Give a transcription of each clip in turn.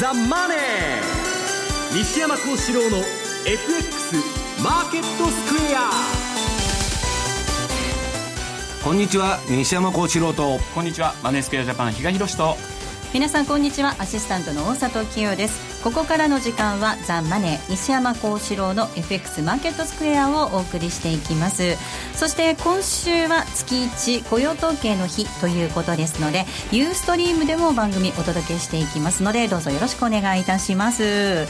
ザ・マネー」西山幸四郎の FX マーケットスクエア。こんにちは西山幸四郎と。こんにちはマネースクエアジャパン比嘉宏と。皆さんこんにちは。アシスタントの大里清ですここからの時間はザ・マネー西山幸四郎の FX マーケットスクエアをお送りしていきます。そして今週は月1雇用統計の日ということですのでユーストリームでも番組お届けしていきますのでどうぞよろしくお願いいたします。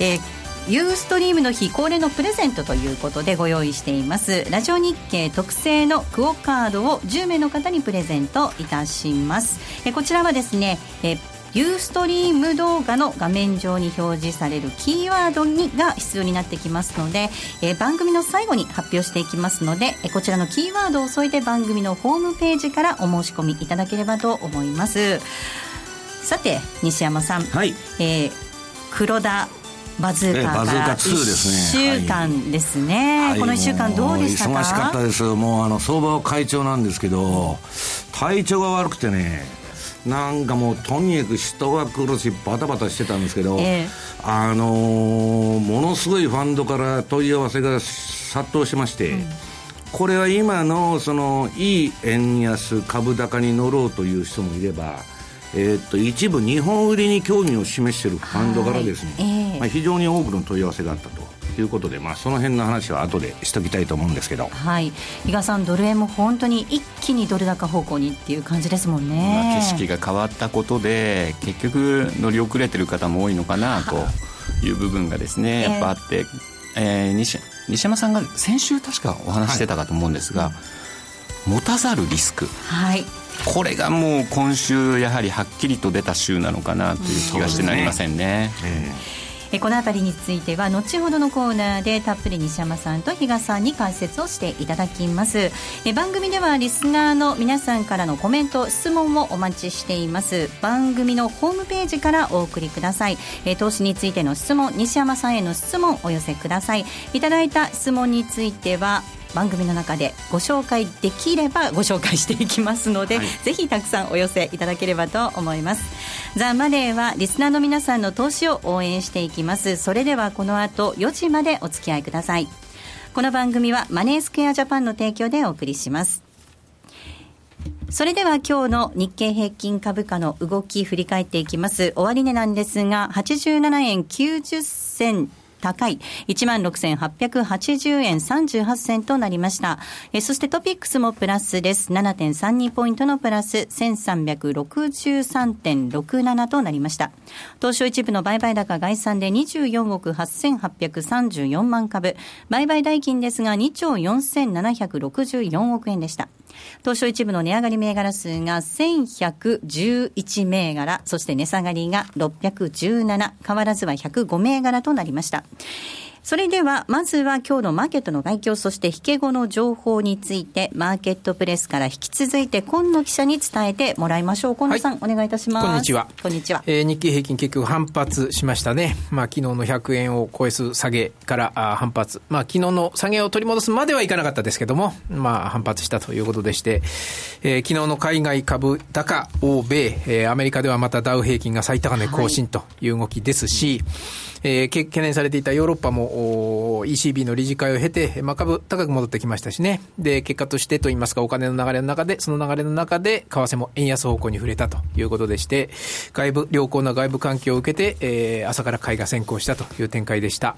えユーストリームの日恒例のプレゼントということでご用意しています。ラジオ日経特製のクオカードを10名の方にプレゼントいたします。えこちらはですねえユーストリーム動画の画面上に表示されるキーワードにが必要になってきますので、え番組の最後に発表していきますので、えこちらのキーワードを添えて番組のホームページからお申し込みいただければと思います。さて西山さん、はい。えー、黒田バズーカバズーカ2ですね。1週間ですね、はい、この1週間どうでしたか？忙しかったです。もうあの相場は会長なんですけど体調が悪くてねなんかもうとにかく人が来るしバタバタしてたんですけど、えー、あのー、ものすごいファンドから問い合わせが殺到しまして、うん、これは今のそのいい円安株高に乗ろうという人もいればえー、っと一部日本売りに興味を示しているファンドからですね、はい。えー、まあ、非常に多くの問い合わせがあったということで、まあ、その辺の話は後でしときたいと思うんですけど、はい、比嘉さん、ドル円も本当に一気にドル高方向にっていう感じですもんね、まあ、景色が変わったことで結局乗り遅れてる方も多いのかなという部分がですね、やっぱあって、えー、西西山さんが先週確かお話してたかと思うんですが、はい、持たざるリスク。はい。これがもう今週やはりはっきりと出た週なのかなという気がしてなりませんね。えこの辺りについては後ほどのコーナーでたっぷり西山さんと比嘉さんに解説をしていただきます。え番組ではリスナーの皆さんからのコメント質問をお待ちしています。番組のホームページからお送りください。え投資についての質問西山さんへの質問お寄せください。いただいた質問については番組の中でご紹介できればご紹介していきますので、はい、ぜひたくさんお寄せいただければと思います。ザ・マネーはリスナーの皆さんの投資を応援していきます。それではこの後4時までお付き合いください。この番組はマネースクエアジャパンの提供でお送りします。それでは今日の日経平均株価の動き振り返っていきます。終値なんですが、87円90銭高い16,880円38銭となりました。えそしてトピックスもプラスです。7.32ポイントのプラス1363.67となりました。東証一部の売買高概算で24億8834万株。売買代金ですが2兆4764億円でした。東証一部の値上がり銘柄数が1111銘柄、そして値下がりが617、変わらずは105銘柄となりました。それでは、まずは今日のマーケットの外況、そして引け後の情報について、マーケットプレスから引き続いて、今野記者に伝えてもらいましょう。今野さん、はい、お願いいたします。こんにちは。こんにちは。えー、日経平均結局反発しましたね。まあ、昨日の100円を超えす下げからあ反発。まあ、昨日の下げを取り戻すまではいかなかったですけども、まあ、反発したということでして、えー、昨日の海外株高、欧米、えー、アメリカではまたダウ平均が最高値更新という動きですし、はいえー、懸念されていたヨーロッパも ECB の理事会を経て、まあ、株高く戻ってきましたしね。で、結果としてといいますか、お金の流れの中で、その流れの中で、為替も円安方向に触れたということでして、外部、良好な外部環境を受けて、えー、朝から買いが先行したという展開でした。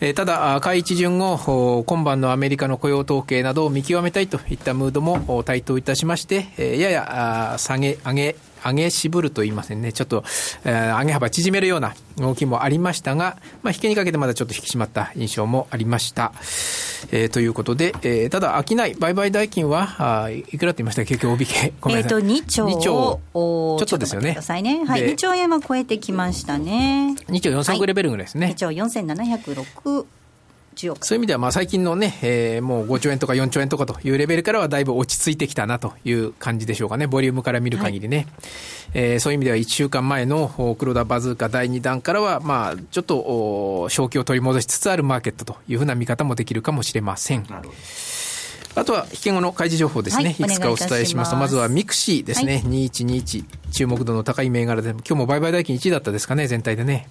えー、ただ、買い一巡後、今晩のアメリカの雇用統計などを見極めたいといったムードも台頭いたしまして、えー、やや下げ、上げ、上げ渋ると言いませんね。ちょっと、えー、上げ幅縮めるような動きもありましたが、まあ、引けにかけてまだちょっと引き締まった印象もありました。えー、ということで、えー、ただ、商い、売買代金は、あいくらって言いました結局、帯引け。えっ、と、2兆。2兆。ちょっとですよね。ねはい、2兆円は超えてきましたね。2兆4000億レベルぐらいですね。はい、2兆4706。そういう意味では、まあ、最近のね、えー、もう5兆円とか4兆円とかというレベルからはだいぶ落ち着いてきたなという感じでしょうかね、ボリュームから見る限りね。はい、えー、そういう意味では1週間前の黒田バズーカ第2弾からは、まあ、ちょっと正気を取り戻しつつあるマーケットというふうな見方もできるかもしれません。あとは、引け後の開示情報ですね。はい、いくつかお伝えしますと、まずはミクシーですね。はい、2121。注目度の高い銘柄で、今日も売買代金1位だったですかね、全体でね。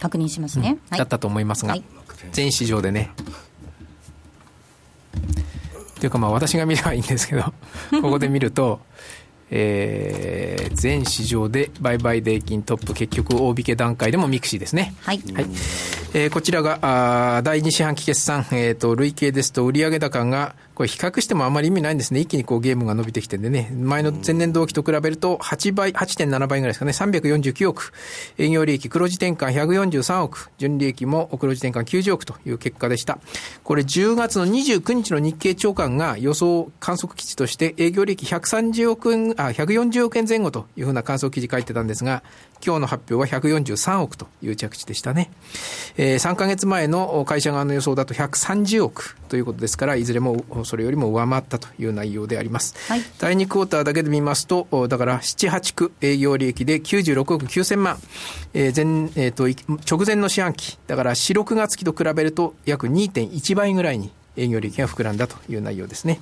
確認しますね。うん、だったと思いますが、はい、全市場でね。というかまあ私が見ればいいんですけど、ここで見ると、えー、全市場で売買代金トップ、結局大引け段階でもミクシーですね。はい。はい。えー、こちらが、あ第2四半期決算、えっ、ー、と、累計ですと売上高がこれ比較してもあまり意味ないんですね。一気にこうゲームが伸びてきてんでね、前の前年同期と比べると8倍、8.7倍ぐらいですかね、349億。営業利益黒字転換143億。純利益も黒字転換90億という結果でした。これ10月の29日の日経長官が予想観測基地として営業利益130億円、あ、140億円前後というふうな観測記事書いてたんですが、今日の発表は143億という着地でしたね。えー、3ヶ月前の会社側の予想だと130億ということですから、いずれもそれよりも上回ったという内容であります。はい、第2クォーターだけで見ますと、だから7、8区営業利益で96億9000万。えー、前、えっ、ー、と、直前の四半期、だから4、6月期と比べると約2.1倍ぐらいに営業利益が膨らんだという内容ですね。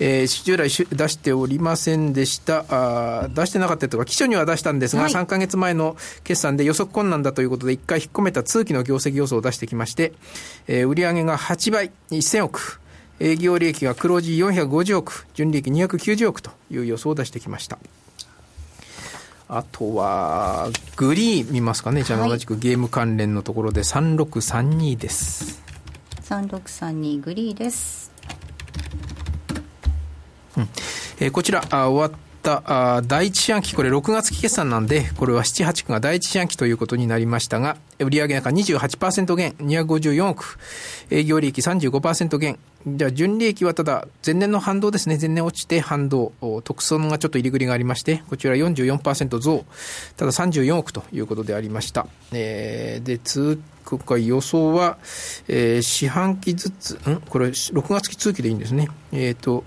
えー、従来出しておりませんでした、あ出してなかったとか、基調には出したんですが、はい、3か月前の決算で予測困難だということで、1回引っ込めた通期の業績予想を出してきまして、えー、売上が8倍、1000億、営業利益が黒字450億、純利益290億という予想を出してきました。あとは、グリーン見ますかね。じゃあ同じくゲーム関連のところで3632です。3632グリーです。うんえー、こちらあ終わった第一四半期、これ6月期決算なんで、これは7、8区が第一四半期ということになりましたが、売上高28%減、254億、営業利益35%減、じゃあ、純利益はただ、前年の反動ですね。前年落ちて反動。特損がちょっと入り繰りがありまして、こちら44%増。ただ34億ということでありました。えー、で、通今回予想は、えー、四半期ずつ、ん？これ、6月期通期でいいんですね。えっ、ー、と、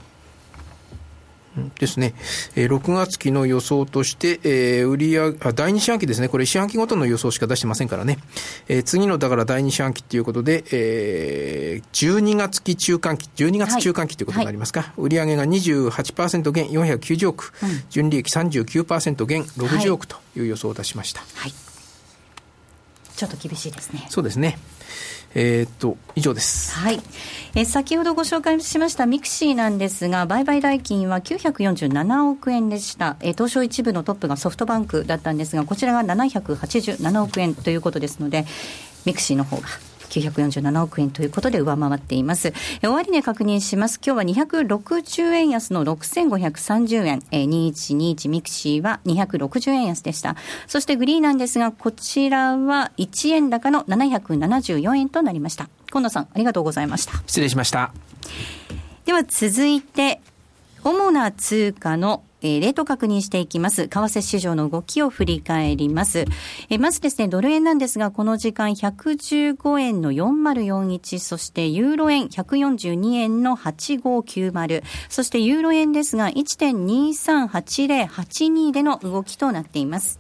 ですね、えー、6月期の予想として、えー、売上あ、第2四半期ですね、これ四半期ごとの予想しか出してませんからね、えー、次のだから第2四半期ということで、えー、12月期中間期、12月中間期ということになりますか、はい。はい、売上が28%減490億、うん、純利益39%減60億という予想を出しました。はい、ちょっと厳しいですね。そうですね。えー、っと、以上です。はい。え先ほどご紹介しましたミクシーなんですが、売買代金は947億円でした。え東証一部のトップがソフトバンクだったんですが、こちらが787億円ということですので、ミクシーの方が947億円ということで上回っています。終値確認します。今日は260円安の6530円。え2121ミクシーは260円安でした。そしてグリーなんですが、こちらは1円高の774円となりました。今野さん、ありがとうございました。失礼しました。では続いて、主な通貨のえー、レート確認していきます。為替市場の動きを振り返ります。えー、まずですね、ドル円なんですが、この時間115円の4041、そしてユーロ円142円の8590、そしてユーロ円ですが1.238082での動きとなっています。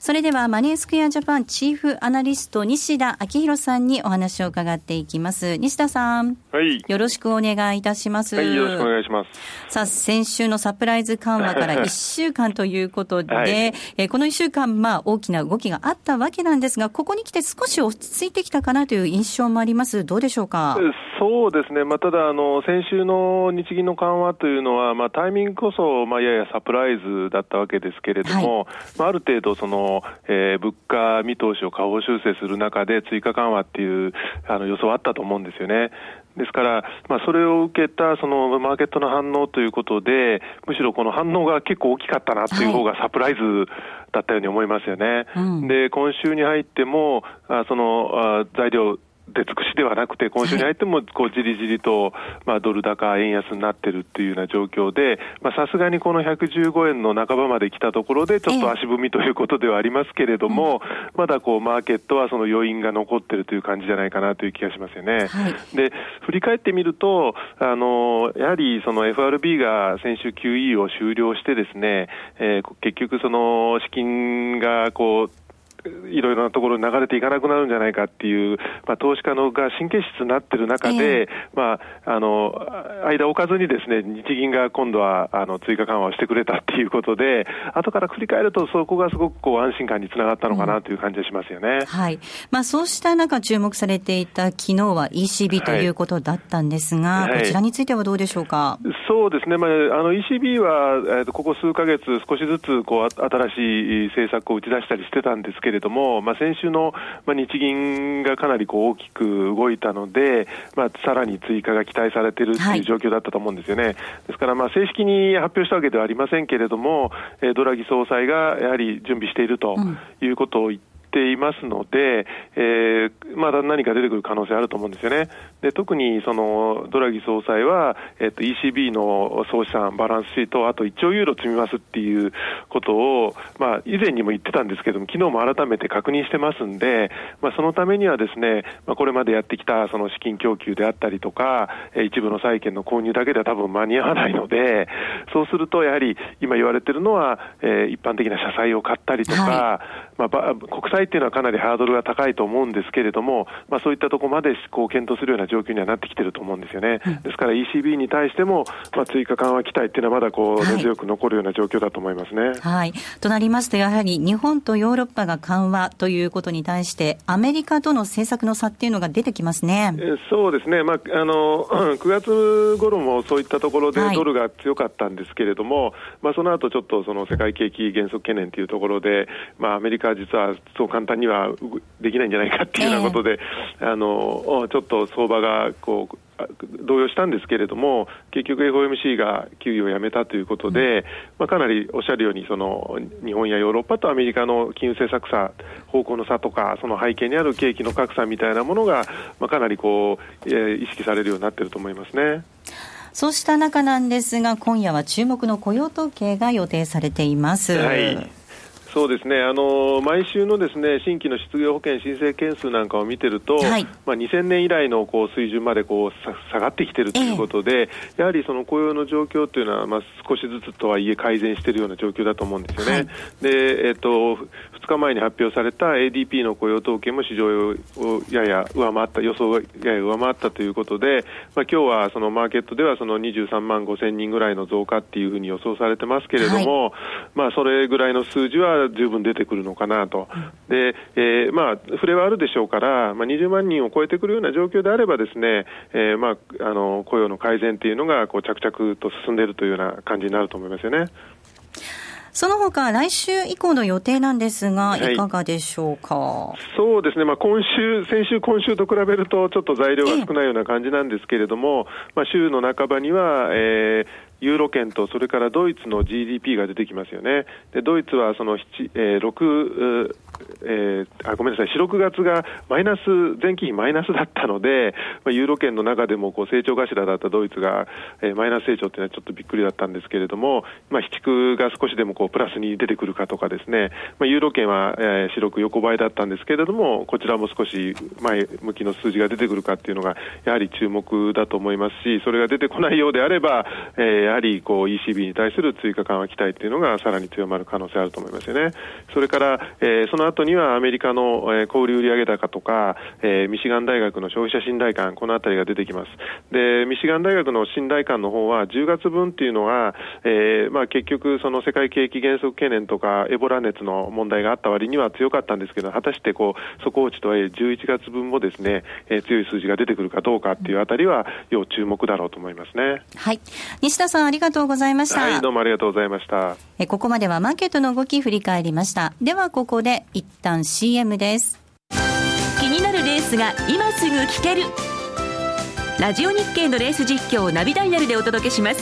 それではマネースクエアジャパンチーフアナリスト西田明宏さんにお話を伺っていきます。西田さん。はい。よろしくお願いいたします。はい、よろしくお願いします。さあ、先週のサプライズ緩和から 1週間ということで、はい、えー、この1週間、まあ、大きな動きがあったわけなんですが、ここに来て少し落ち着いてきたかなという印象もあります。どうでしょうか？そうですね。まあ、ただ、あの、先週の日銀の緩和というのは、まあ、タイミングこそ、まあ、ややサプライズだったわけですけれども、はい、まあ、ある程度、その、えー、物価見通しを下方修正する中で追加緩和っていうあの予想あったと思うんですよね。ですから、まあ、それを受けたそのマーケットの反応ということで、むしろこの反応が結構大きかったなという方がサプライズだったように思いますよね。はい、で、今週に入っても、あそのあ材料出尽くしではなくて、今週に入ってもこうじりじりと、まあ、ドル高、円安になってるっていうような状況で、さすがにこの115円の半ばまで来たところで、ちょっと足踏みということではありますけれども、まだこうマーケットはその余韻が残ってるという感じじゃないかなという気がしますよね。はい、で、振り返ってみると、あのやはりその FRB が先週 QE を終了してですね、えー、結局その資金がこういろいろなところに流れていかなくなるんじゃないかっていう、まあ、投資家のが神経質になってる中で、えー、まあ、あの、間置かずにですね、日銀が今度は、あの、追加緩和をしてくれたっていうことで、後から振り返ると、そこがすごくこう安心感につながったのかなという感じがしますよね。うん、はい。まあ、そうした中、注目されていた昨日は ECB ということだったんですが、はい、こちらについてはどうでしょうか？そうですね、まあ、あの ECB は、えー、とここ数か月、少しずつこう新しい政策を打ち出したりしてたんですけれども、まあ、先週の、まあ、日銀がかなりこう大きく動いたので、まあ、さらに追加が期待されているという状況だったと思うんですよね。はい、ですから、まあ、正式に発表したわけではありませんけれども、えー、ドラギ総裁がやはり準備しているということを言って、ていますので、えー、まだ何か出てくる可能性あると思うんですよね。で特にそのドラギ総裁は、えっと、ECB の総資産、バランスシート、あと1兆ユーロ積みますっていうことを、まあ、以前にも言ってたんですけども、昨日も改めて確認してますんで、まあ、そのためにはですね、まあ、これまでやってきたその資金供給であったりとか、一部の債券の購入だけでは多分間に合わないので、そうするとやはり今言われてるのは、えー、一般的な社債を買ったりとか、はい、まあ、国債っていうのはかなりハードルが高いと思うんですけれども、まあ、そういったところまでこう検討するような状況にはなってきてると思うんですよね。うん、ですから ECB に対しても、まあ、追加緩和期待っていうのはまだこう根強く残るような状況だと思いますね。はい。となりますと、やはり日本とヨーロッパが緩和ということに対して、アメリカとの政策の差っていうのが出てきますね。えそうですね。まあ、あの、9月頃もそういったところでドルが強かったんですけれども、はい、まあ、その後ちょっとその世界景気減速懸念というところで、まあ、アメリカは実はそう簡単にはできないんじゃないかっていうようなことで、えー、あのちょっと相場がこう動揺したんですけれども、結局 FOMC が給与をやめたということで、まあ、かなりおっしゃるようにその、日本やヨーロッパとアメリカの金融政策差、方向の差とか、その背景にある景気の格差みたいなものが、まあ、かなりこう、えー、意識されるようになっていると思いますね。そうした中なんですが、今夜は注目の雇用統計が予定されています。はいそうですね。あの毎週のですね新規の失業保険申請件数なんかを見てると、はい、まあ、2000年以来のこう水準までこう下がってきているということで、えー、やはりその雇用の状況というのは、まあ、少しずつとはいえ改善しているような状況だと思うんですよね。はい、でえっ、ー、と2日前に発表された ADP の雇用統計も市場をやや上回った予想がやや上回ったということで、まあ、今日はそのマーケットではその23万5千人ぐらいの増加っていうふうに予想されてますけれども、はい、まあ、それぐらいの数字は十分出てくるのかなと、でえー、まあ、触れはあるでしょうから、まあ、20万人を超えてくるような状況であれば、ですね、えーまあ、あの雇用の改善というのがこう着々と進んでいるというような感じになると思いますよね。その他、来週以降の予定なんですが、い。かがでしょうか、はい、そうですね、まあ、今週、先週、今週と比べると、ちょっと材料が少ないような感じなんですけれども、まあ、週の半ばには、えー、ユーロ圏とそれからドイツの GDP が出てきますよね。でドイツはその7、えー、6、えー、あごめんなさい、4、6月がマイナス、前期比マイナスだったので、まあ、ユーロ圏の中でもこう成長頭だったドイツが、えー、マイナス成長というのはちょっとびっくりだったんですけれども、まあ、飛畜が少しでもこうプラスに出てくるかとかですね、まあ、ユーロ圏は、えー、白く横ばいだったんですけれども、こちらも少し前向きの数字が出てくるかっていうのが、やはり注目だと思いますし、それが出てこないようであれば、えー、やはりこう ECB に対する追加緩和期待っていうのがさらに強まる可能性あると思いますよね。それから、えー、その後にはアメリカの、えー、小売売上高とか、えー、ミシガン大学の消費者信頼感、このあたりが出てきます。で、ミシガン大学の信頼感の方は10月分っていうのは、えー、まあ結局その世界景気減速懸念とかエボラ熱の問題があった割には強かったんですけど、果たしてこう、底落ちとはいえ11月分もですね、えー、強い数字が出てくるかどうかっていうあたりは要注目だろうと思いますね。はい。西田さんありがとうございました。はい、どうもありがとうございました。えここまではマーケットの動き振り返りました。ではここで一旦 CM です。気になるレースが今すぐ聞ける。ラジオ日経のレース実況をナビダイヤルでお届けします。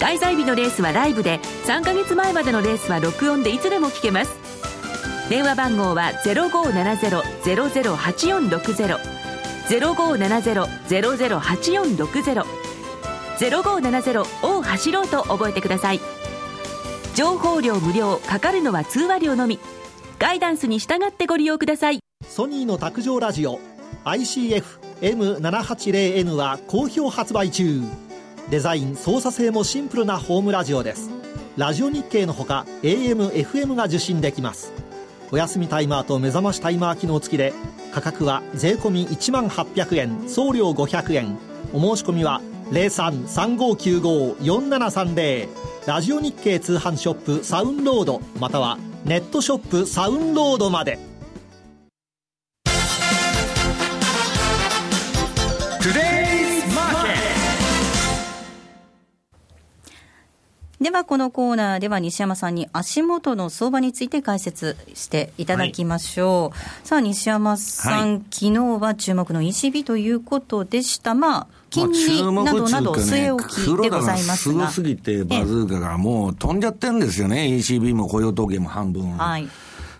開催日のレースはライブで、3ヶ月前までのレースは録音でいつでも聞けます。電話番号は0570-008460 0570-008460 0570を走ろうと覚えてください。情報量無料かかるのは通話料のみ。ガイダンスに従ってご利用ください。ソニーの卓上ラジオ ICF-M780N は好評発売中。デザイン操作性もシンプルなホームラジオです。ラジオ日経のほか AM、FM が受信できます。お休みタイマーと目覚ましタイマー機能付きで価格は税込1万800円送料500円。お申し込みは0335954730ラジオ日経通販ショップサウンロードまたはネットショップサウンロードまで。ではこのコーナーでは西山さんに足元の相場について解説していただきましょう、はい、さあ西山さん、はい、昨日は注目の ECB ということでした。まあ金利などなど据え置きでございますが、すごすぎてバズーカがもう飛んじゃってるんですよね。ECB も雇用統計も半分。はい。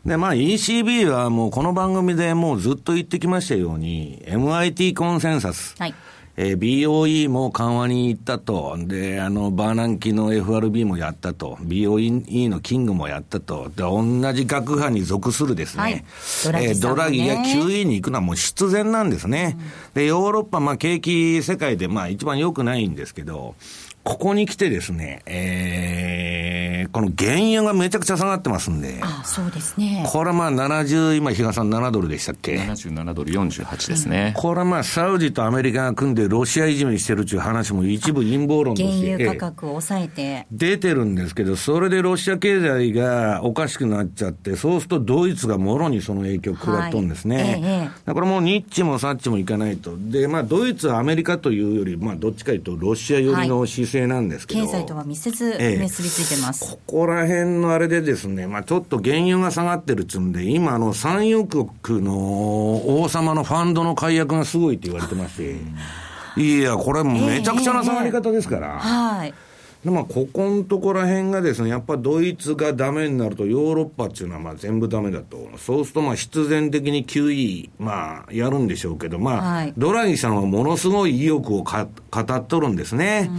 で、まあ ECB はもうこの番組でもうずっと言ってきましたように、MIT コンセンサス。はい。えー、BOE も緩和に行ったと。で、あの、バーナンキの FRB もやったと。BOE のキングもやったと。で、同じ学派に属するですね。はい、ドラギ、ね、えー、ドラギや QE に行くのはもう必然なんですね。うん、で、ヨーロッパ、まあ景気世界でまあ一番良くないんですけど、ここに来てですね、えー、この原油がめちゃくちゃ下がってますんで。ああそうですね。これはまあ70、今、比嘉さん7ドルでしたっけ ?77 ドル48ですね。これはまあサウジとアメリカが組んでロシアいじめしてるっていう話も一部陰謀論として。原油価格を抑えて。出てるんですけど、それでロシア経済がおかしくなっちゃって、そうするとドイツがもろにその影響を食らっとんですね。はいええ、これもうニッチもサッチもいかないと。で、まあドイツはアメリカというより、まあどっちかというとロシア寄りの姿勢勢なんですけど経済とは密接、結びついてます、ここら辺のあれでですね、まあ、ちょっと原油が下がってるっつうんで、今、あの産油国の王様のファンドの解約がすごいって言われてまして、いや、これ、めちゃくちゃな下がり方ですから。えーえー、はいでまあ、ここのところら辺がですね、やっぱドイツがダメになると、ヨーロッパっていうのはまあ全部ダメだと。そうするとまあ必然的に QE、まあやるんでしょうけど、まあ、はい、ドラギさんはものすごい意欲をか語っとるんですね。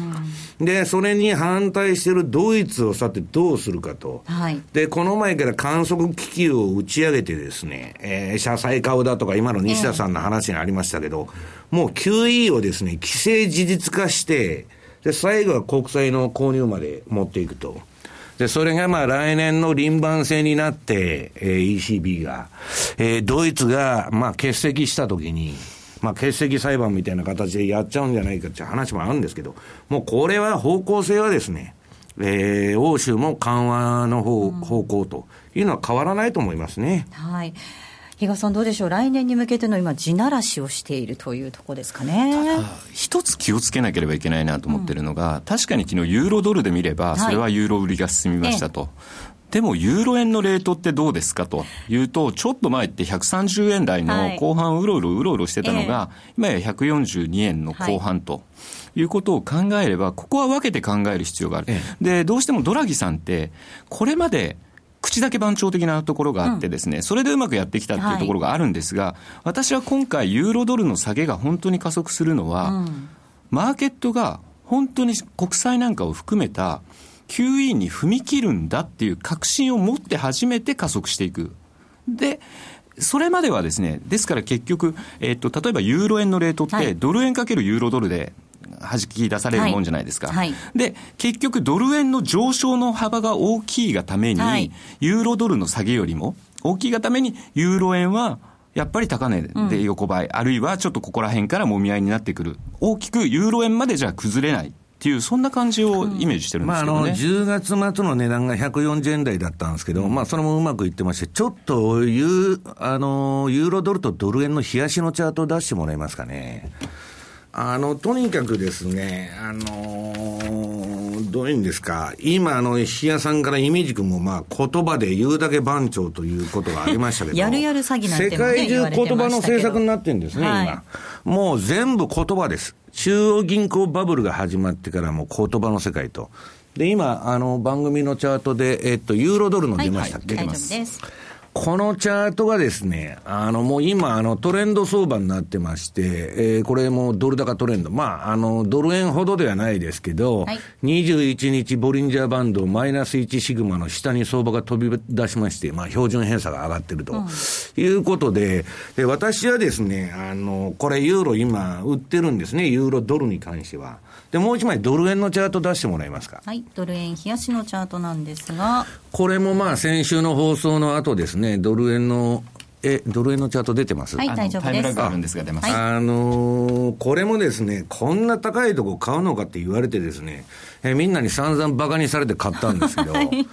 で、それに反対してるドイツをさてどうするかと。はい、で、この前から観測機器を打ち上げてですね、えー、社債買うだとか今の西田さんの話にありましたけど、えー、もう QE をですね、既成事実化して、で、最後は国債の購入まで持っていくと。で、それがまあ来年の輪番制になって、えー、ECB が、えー、ドイツがまあ欠席したときに、まあ欠席裁判みたいな形でやっちゃうんじゃないかっていう話もあるんですけど、もうこれは方向性はですね、えー、欧州も緩和の方,、方向というのは変わらないと思いますね。はい。比嘉さん、どうでしょう、来年に向けての今、地ならしをしているというところですかね。一つ気をつけなければいけないなと思ってるのが、うん、確かに昨日ユーロドルで見れば、それはユーロ売りが進みましたと。はいでも、ユーロ円のレートってどうですかというと、ちょっと前って130円台の後半、うろうろうろうろしてたのが、今や142円の後半と。いうことを考えれば、ここは分けて考える必要がある。で、どうしてもドラギさんって、これまで口だけ番長的なところがあってですね、うん、それでうまくやってきたっていうところがあるんですが、はい、私は今回ユーロドルの下げが本当に加速するのは、うん、マーケットが本当に国債なんかを含めた QE に踏み切るんだっていう確信を持って初めて加速していく。で、それまではですね、ですから結局、えっと、例えばユーロ円のレートって、ドル円かけるユーロドルで弾き出されるもんじゃないですか。はいはい、で、結局ドル円の上昇の幅が大きいがために、はい、ユーロドルの下げよりも大きいがために、ユーロ円はやっぱり高値で横ばい、うん、あるいはちょっとここら辺からもみ合いになってくる。大きくユーロ円までじゃ崩れない。っていう、そんな感じをイメージしてるんですけど、ね、まあ、あの10月末の値段が140円台だったんですけど、うん、まあ、それもうまくいってまして、ちょっとユあのユーロドルとドル円の冷やしのチャートを出してもらえますかね。あの、とにかくですね、あのー、どういうんですか、今、あの、石屋さんからイメージ君も、まあ、言葉で言うだけ番長ということがありましたけど、やるやる詐欺なんて、ね、世界中言葉の政策になってるんですね、はい、今。もう全部言葉です。中央銀行バブルが始まってからも言葉の世界と。で、今、あの、番組のチャートで、えっと、ユーロドルの出ましたっけ、はい、大丈夫です。このチャートがですね、あの、もう今、あの、トレンド相場になってまして、えー、これもドル高トレンド。まあ、あの、ドル円ほどではないですけど、はい、21日ボリンジャーバンドマイナス1シグマの下に相場が飛び出しまして、まあ、標準偏差が上がってると、うん、いうことで、で、私はですね、あの、これユーロ今売ってるんですね、ユーロドルに関しては。で、もう一枚ドル円のチャート出してもらえますか？はい、ドル円冷やしのチャートなんですが。これもまあ先週の放送の後ですね、ね、ドル円のえ、ドル円のチャート出てます？はい、大丈夫です。タイムラグあるんですが出ます。あのー、これもですね、こんな高いとこ買うのかって言われてですね、えみんなに散々バカにされて買ったんですけど、はい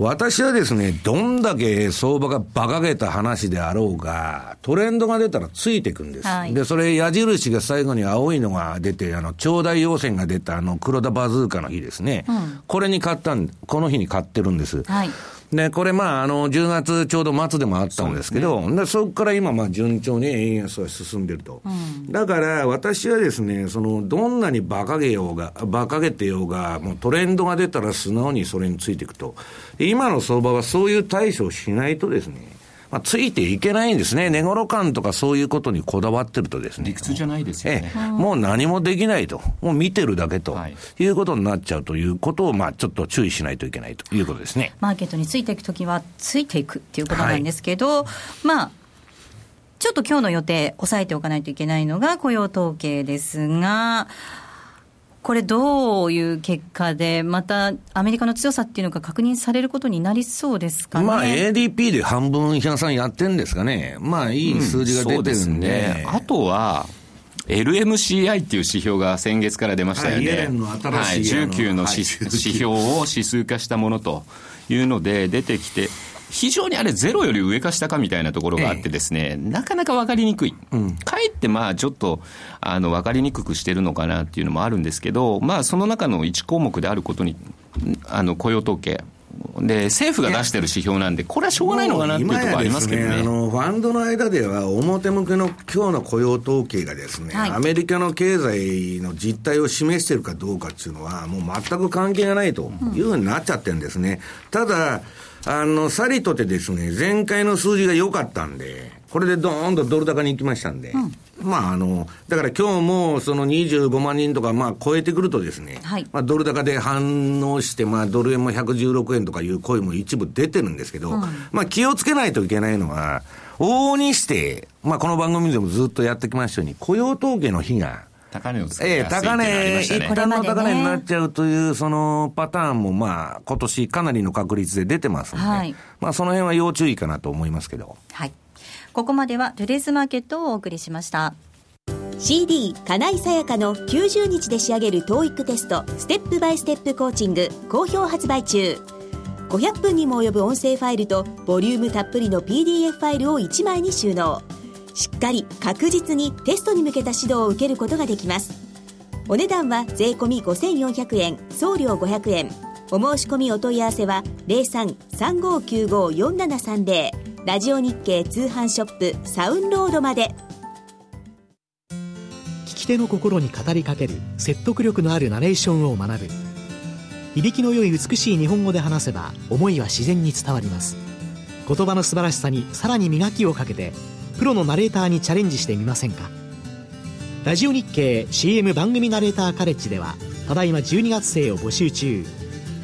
私はですね、どんだけ相場が馬鹿げた話であろうが、トレンドが出たらついていくんです。はい、で、それ矢印が最後に青いのが出て、あの、長大陽線が出たあの、黒田バズーカの日ですね。うん、これに買ったん、この日に買ってるんです。はいで、これまあ、あの、10月ちょうど末でもあったんですけど、そで、ね、そこから今、まあ、順調に円安は進んでると。うん、だから、私はですね、その、どんなに馬鹿げようが、馬鹿げてようが、もうトレンドが出たら素直にそれについていくと。今の相場はそういう対処をしないとですね、まあ、ついていけないんですね。寝頃感とかそういうことにこだわってるとですね。理屈じゃないですよね。えもう何もできないと。もう見てるだけと、はい、いうことになっちゃうということを、まあ、ちょっと注意しないといけないということですね。マーケットについていくときは、ついていくっていうことなんですけど、はい、まあ、ちょっと今日の予定、押さえておかないといけないのが雇用統計ですが、これ、どういう結果で、またアメリカの強さっていうのが確認されることになりそうですかね？まあ、ADP で半分、平さんやってるんですかね、まあ、いい数字が出てるんで。うん、ね、あとは LMCI っていう指標が先月から出ましたよね。はい、はい、19の指標を指数化したものというので出てきて、非常にあれ、ゼロより上か下かみたいなところがあってですね、ええ、なかなか分かりにくい。うん、かえってまあちょっと、あの、分かりにくくしてるのかなっていうのもあるんですけど、まあその中の1項目であることに、あの、雇用統計、で政府が出してる指標なんで、これはしょうがないのかなっていうところありますけどね、ね、あのファンドの間では、表向きの今日の雇用統計がですね、はい、アメリカの経済の実態を示しているかどうかっていうのは、もう全く関係がないというふうになっちゃってるんですね。ただあの、さりとてですね、前回の数字が良かったんで、これでどーんとドル高に行きましたんで、うん、まああの、だから今日もその25万人とか、まあ超えてくるとですね、はい、まあドル高で反応して、まあドル円も116円とかいう声も一部出てるんですけど、うん、まあ気をつけないといけないのは、往々にして、まあこの番組でもずっとやってきましたように、雇用統計の日が、高値をつけええ、高値、一旦の高値になっちゃうという、そのパターンも、まあ、今年かなりの確率で出てますので、はい、まあ、その辺は要注意かなと思いますけど。はい。ここまでは、トゥデイズマーケットをお送りしました。CD 金井さやかの90日で仕上げる TOEIC テストステップバイステップコーチング好評発売中500分にも及ぶ音声ファイルとボリュームたっぷりの PDF ファイルを1枚に収納しっかり確実にテストに向けた指導を受けることができます。お値段は税込5400円送料500円。お申し込みお問い合わせは0335954730ラジオ日経通販ショップサウンロードまで。聞き手の心に語りかける説得力のあるナレーションを学ぶ。響きの良い美しい日本語で話せば思いは自然に伝わります。言葉の素晴らしさにさらに磨きをかけてプロのナレーターにチャレンジしてみませんか？ラジオ日経 CM 番組ナレーターカレッジではただいま12月生を募集中。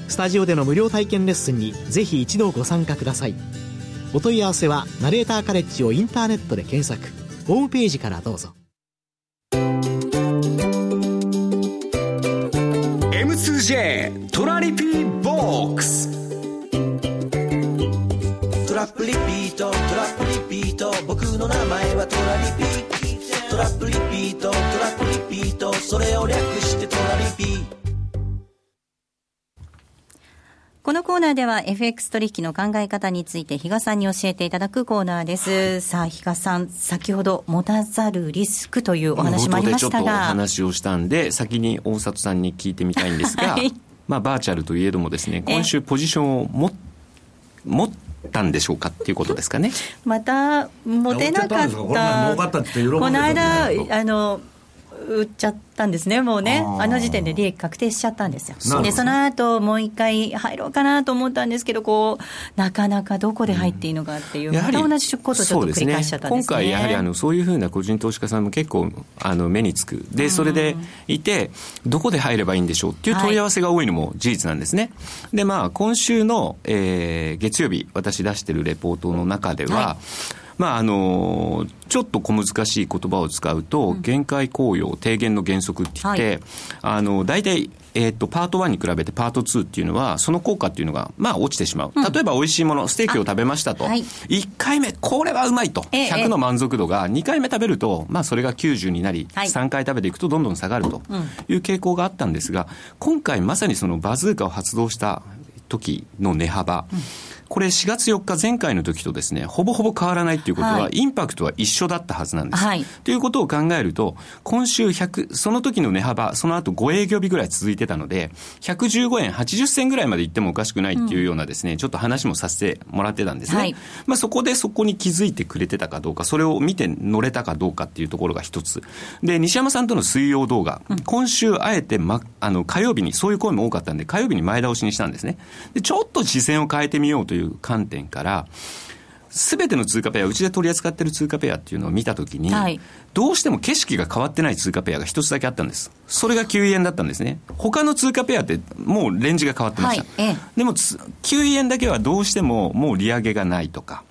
スタジオでの無料体験レッスンにぜひ一度ご参加ください。お問い合わせはナレーターカレッジをインターネットで検索。ホームページからどうぞ。M2J トラリピーボックス。ップリピート。トラップト。僕の名前はトラリピトラップリピート。トラップリピート。それを略してトラリピこのコーナーでは FX 取引の考え方について比嘉さんに教えていただくコーナーです。はい、さあ、比嘉さん、先ほど持たざるリスクというお話もありましたが。ちょっとお話をしたんで、先に大里さんに聞いてみたいんですが、はい、まあ、バーチャルといえどもですね、今週ポジションをも持ったんでしょうかっていうことですかね。また持てなかった。この間あの売っちゃったんですね、もうね、あの時点で利益確定しちゃったんですよ。で、その後もう一回入ろうかなと思ったんですけど、こう、なかなかどこで入っていいのかっていう、うん、また同じことちょっと繰り返しちゃったんです、ね、今回、やはりあのそういうふうな個人投資家さんも結構あの目につく、で、それでいて、どこで入ればいいんでしょうっていう問い合わせが多いのも事実なんですね。はい、で、まあ、今週の、えー、月曜日、私出してるレポートの中では、はいまああのちょっと小難しい言葉を使うと、限界効用低減の原則って言って、はい、あの大体えーと、パート1に比べてパート2っていうのは、その効果っていうのが、まあ、落ちてしまう、うん、例えば美味しいもの、ステーキを食べましたと、はい、1回目、これはうまいと、100の満足度が2回目食べると、まあ、それが90になり、はい、3回食べていくとどんどん下がるという傾向があったんですが、今回、まさにそのバズーカを発動した時の値幅、うんこれ4月4日前回の時とですね、ほぼほぼ変わらないということは、はい、インパクトは一緒だったはずなんです。はい、ということを考えると、今週100、その時の値幅、その後5営業日ぐらい続いてたので、115円80銭ぐらいまで行ってもおかしくないっていうようなですね、うん、ちょっと話もさせてもらってたんですね。はい、まあそこでそこに気づいてくれてたかどうか、それを見て乗れたかどうかっていうところが一つ。で、西山さんとの水曜動画、うん、今週あえて、ま、あの、火曜日に、そういう声も多かったんで、火曜日に前倒しにしたんですね。で、ちょっと視線を変えてみようという観点から、すべての通貨ペア、うちで取り扱っている通貨ペアっていうのを見たときに、はい、どうしても景色が変わってない通貨ペアが一つだけあったんです。それが9円だったんですね。他の通貨ペアってもうレンジが変わってました。はい、でも、9円だけはどうしてももう利上げがないとか、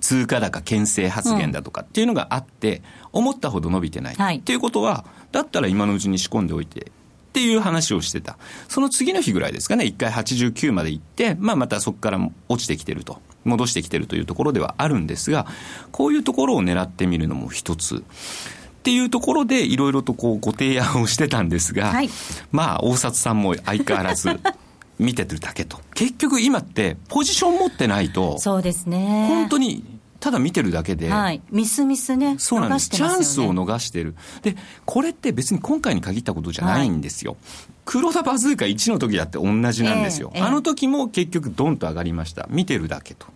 通貨高牽制発言だとかっていうのがあって、思ったほど伸びてない。はい、っていうことは、だったら今のうちに仕込んでおいてっていう話をしてた。その次の日ぐらいですかね、1回89まで行って、まあまたそこから落ちてきてると。戻してきてるというところではあるんですが、こういうところを狙ってみるのも一つ。っていうところでいろいろとこうご提案をしてたんですが、はい、まあ大札さんも相変わらず見てるだけと。結局今ってポジション持ってないと、そうですね。本当にただ見てるだけで、はい、ミスミスね、そうなんです、ね、チャンスを逃してる、でこれって別に今回に限ったことじゃないんですよ、はい、黒田バズーカ1の時だって同じなんですよ、えーえー、あの時も結局、どんと上がりました、見てるだけと。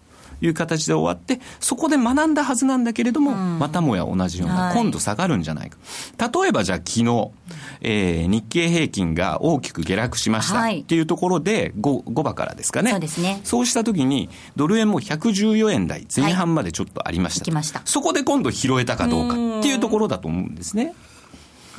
いう形で終わって、そこで学んだはずなんだけれども、うん、またもや同じような、はい、今度下がるんじゃないか。例えばじゃあ昨日、えー、日経平均が大きく下落しましたっていうところで 5, 5場からですかね。そうですね。そうしたときに、ドル円も114円台前半までちょっとありました。はい、ましたそこで今度拾えたかどうかっていうところだと思うんですね。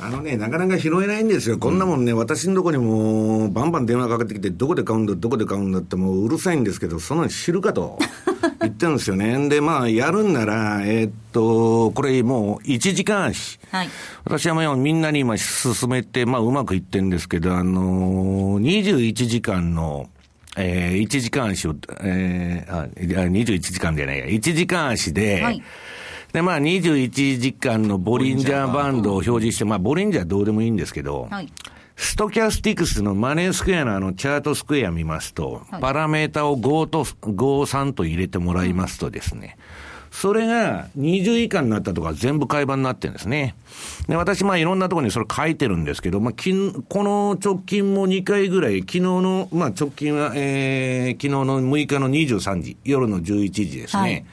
あのね、なかなか拾えないんですよ。こんなもんね、うん、私のとこにも、バンバン電話かかってきて、どこで買うんだ、どこで買うんだって、もううるさいんですけど、そんなの知るかと 言ってるんですよね。で、まあ、やるんなら、えー、っと、これもう1時間足。はい。私はもうみんなに今進めて、まあ、うまくいってるんですけど、あのー、21時間の、えー、1時間足を、えー、あ、21時間じゃないや、1時間足で、はいで、まあ、21時間のボリンジャーバンドを表示して、まあ、ボリンジャーどうでもいいんですけど、はい、ストキャスティクスのマネースクエアのあのチャートスクエア見ますと、はい、パラメータを5と、5、3と入れてもらいますとですね、それが20以下になったとか全部買い場になってるんですね。で、私まあいろんなところにそれ書いてるんですけど、まあ、きこの直近も2回ぐらい、昨日の、まあ直近は、えー、昨日の6日の23時、夜の11時ですね。はい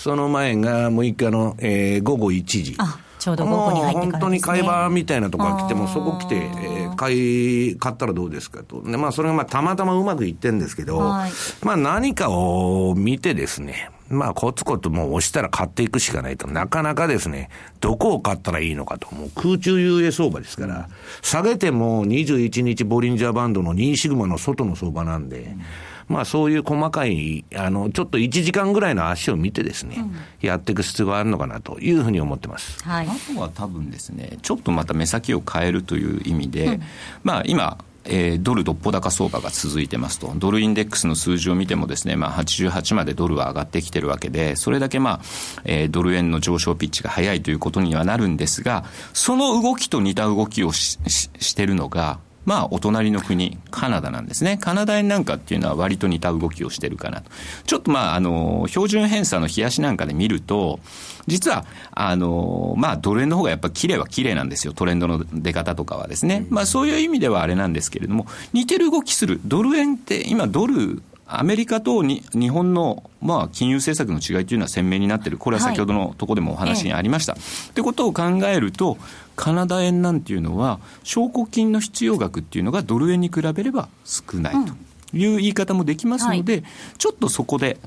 その前が6日の、えー、午後1時。ちょうど午後に入ってから、ね、本当に買い場みたいなとこが来ても、そこ来て、えー、買い、買ったらどうですかと。で、まあ、それがまあ、たまたまうまくいってるんですけど、まあ、何かを見てですね、まあ、コツコツもう押したら買っていくしかないと、なかなかですね、どこを買ったらいいのかと、もう空中遊泳相場ですから、下げても21日ボリンジャーバンドの2シグマの外の相場なんで、うんまあそういう細かい、あの、ちょっと1時間ぐらいの足を見てですね、うん、やっていく必要があるのかなというふうに思ってます。はい、あとは多分ですね、ちょっとまた目先を変えるという意味で、うん、まあ今、えー、ドルどっぽ高相場が続いてますと、ドルインデックスの数字を見てもですね、まあ、88までドルは上がってきてるわけで、それだけまあ、えー、ドル円の上昇ピッチが速いということにはなるんですが、その動きと似た動きをしししてるのが、まあ、お隣の国、カナダなんですね。カナダ円なんかっていうのは割と似た動きをしてるかなと。ちょっとまあ、あの、標準偏差の冷やしなんかで見ると、実は、あの、まあ、ドル円の方がやっぱ綺麗は綺麗なんですよ。トレンドの出方とかはですね。まあ、そういう意味ではあれなんですけれども、似てる動きする。ドル円って、今ドル、アメリカとに日本の、まあ、金融政策の違いというのは鮮明になっている、これは先ほどのところでもお話にありました。と、はい、いうことを考えると、カナダ円なんていうのは、証拠金の必要額っていうのがドル円に比べれば少ないという言い方もできますので、うんはい、ちょっとそこで、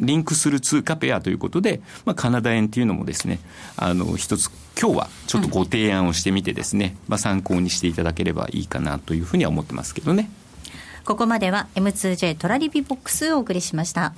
リンクする通貨ペアということで、まあ、カナダ円っていうのもですね、あの、一つ、今日はちょっとご提案をしてみてですね、うん、まあ、参考にしていただければいいかなというふうには思ってますけどね。ここまでは M2J トラリピボックスをお送りしました。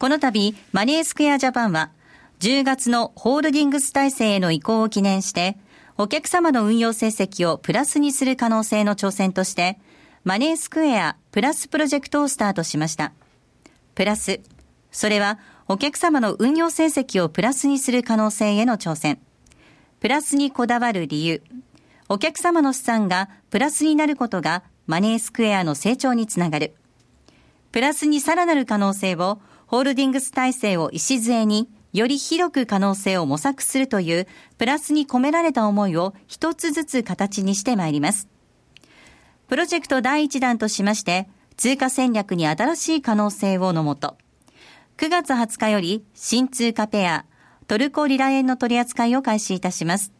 この度、マネースクエアジャパンは、10月のホールディングス体制への移行を記念して、お客様の運用成績をプラスにする可能性の挑戦として、マネースクエアプラスプロジェクトをスタートしました。プラス、それはお客様の運用成績をプラスにする可能性への挑戦。プラスにこだわる理由。お客様の資産がプラスになることがマネースクエアの成長につながる。プラスにさらなる可能性をホールディングス体制を礎により広く可能性を模索するというプラスに込められた思いを一つずつ形にしてまいります。プロジェクト第1弾としまして、通貨戦略に新しい可能性をのもと、9月20日より新通貨ペア、トルコリラ円の取り扱いを開始いたします。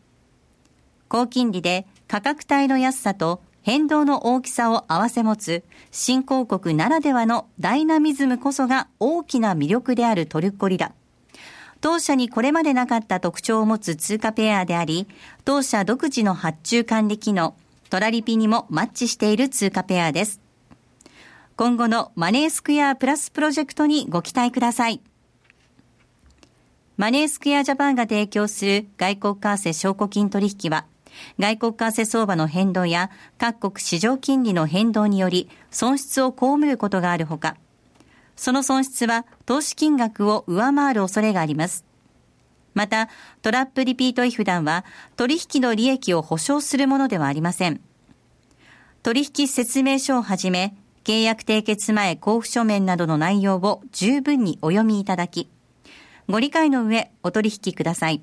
高金利で価格帯の安さと変動の大きさを併せ持つ新興国ならではのダイナミズムこそが大きな魅力であるトルコリラ。当社にこれまでなかった特徴を持つ通貨ペアであり、当社独自の発注管理機能、トラリピにもマッチしている通貨ペアです。今後のマネースクエアプラスプロジェクトにご期待ください。マネースクエアジャパンが提供する外国為替証拠金取引は、外国為替相場の変動や各国市場金利の変動により損失を被ることがあるほか、その損失は投資金額を上回る恐れがあります。また、トラップリピート違反団は取引の利益を保証するものではありません。取引説明書をはじめ、契約締結前交付書面などの内容を十分にお読みいただき、ご理解の上お取引ください。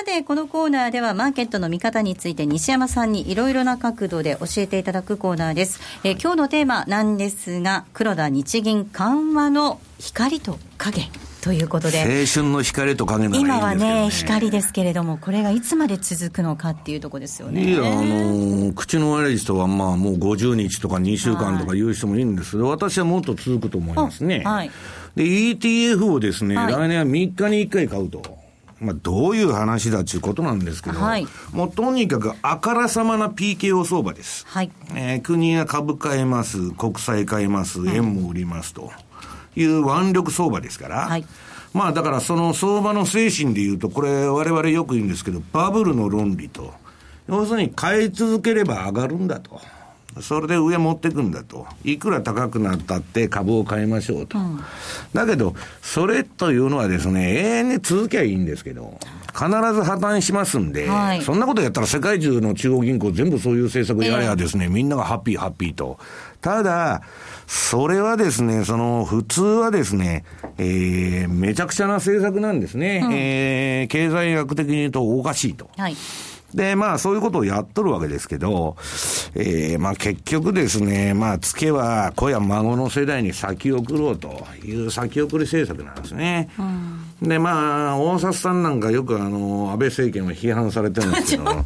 さて、このコーナーではマーケットの見方について西山さんにいろいろな角度で教えていただくコーナーです。え今日のテーマなんですが、黒田日銀緩和の光と影。ということで。青春の光と影ならいいんです今はね光ですけれどもこれがいつまで続くのかっていうところですよね。いやあのー、口の悪い人はまあもう50日とか2週間とか言う人もいるんですけど、はい、私はもっと続くと思いますね、はい、で ETF をですね、はい、来年は3日に1回買うとまあ、どういう話だということなんですけど、はい、もうとにかくあからさまな PKO 相場です。はい、えー、国が株買えます、国債買えます、円も売りますと。いう腕力相場ですから、はい、まあだからその相場の精神で言うと、これ我々よく言うんですけど、バブルの論理と、要するに買い続ければ上がるんだと。それで上持っていくんだと。いくら高くなったって株を買いましょうと。うん、だけど、それというのはですね、永遠に続きゃいいんですけど、必ず破綻しますんで、はい、そんなことやったら世界中の中央銀行全部そういう政策やればですね、えー、みんながハッピーハッピーと。ただ、それはですね、その、普通はですね、えー、めちゃくちゃな政策なんですね。うん、えー、経済学的に言うとおかしいと。はいで、まあ、そういうことをやっとるわけですけど、えー、まあ、結局ですね、まあ、つけは子や孫の世代に先送ろうという先送り政策なんですね。うん、で、まあ、大札さんなんかよくあの、安倍政権を批判されてるんですけど、